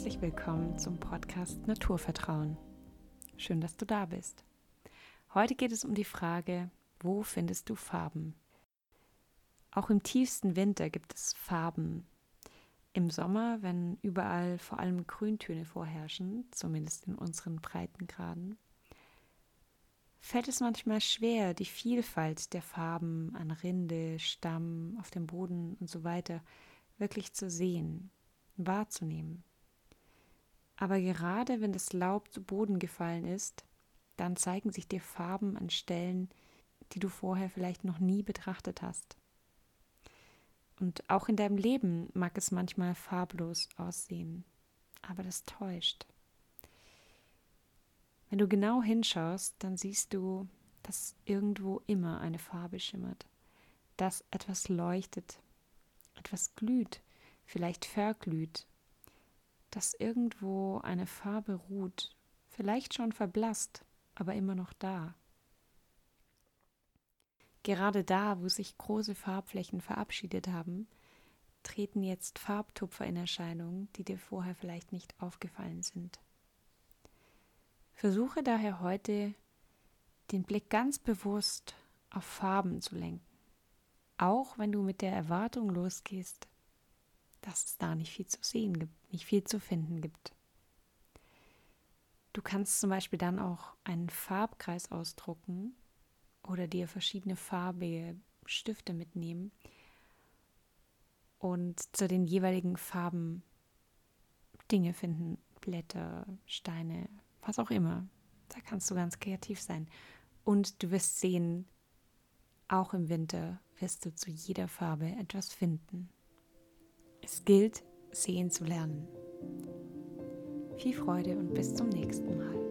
Herzlich willkommen zum Podcast Naturvertrauen. Schön, dass du da bist. Heute geht es um die Frage, wo findest du Farben? Auch im tiefsten Winter gibt es Farben. Im Sommer, wenn überall vor allem Grüntöne vorherrschen, zumindest in unseren Breitengraden, fällt es manchmal schwer, die Vielfalt der Farben an Rinde, Stamm, auf dem Boden und so weiter wirklich zu sehen, wahrzunehmen. Aber gerade wenn das Laub zu Boden gefallen ist, dann zeigen sich dir Farben an Stellen, die du vorher vielleicht noch nie betrachtet hast. Und auch in deinem Leben mag es manchmal farblos aussehen, aber das täuscht. Wenn du genau hinschaust, dann siehst du, dass irgendwo immer eine Farbe schimmert, dass etwas leuchtet, etwas glüht, vielleicht verglüht, dass irgendwo eine Farbe ruht, vielleicht schon verblasst, aber immer noch da. Gerade da, wo sich große Farbflächen verabschiedet haben, treten jetzt Farbtupfer in Erscheinung, die dir vorher vielleicht nicht aufgefallen sind. Versuche daher heute den Blick ganz bewusst auf Farben zu lenken, auch wenn du mit der Erwartung losgehst, dass es da nicht viel zu sehen gibt, nicht viel zu finden gibt. Du kannst zum Beispiel dann auch einen Farbkreis ausdrucken oder dir verschiedene farbige Stifte mitnehmen und zu den jeweiligen Farben Dinge finden, Blätter, Steine, was auch immer. Da kannst du ganz kreativ sein. Und du wirst sehen, auch im Winter wirst du zu jeder Farbe etwas finden. Es gilt, sehen zu lernen. Viel Freude und bis zum nächsten Mal.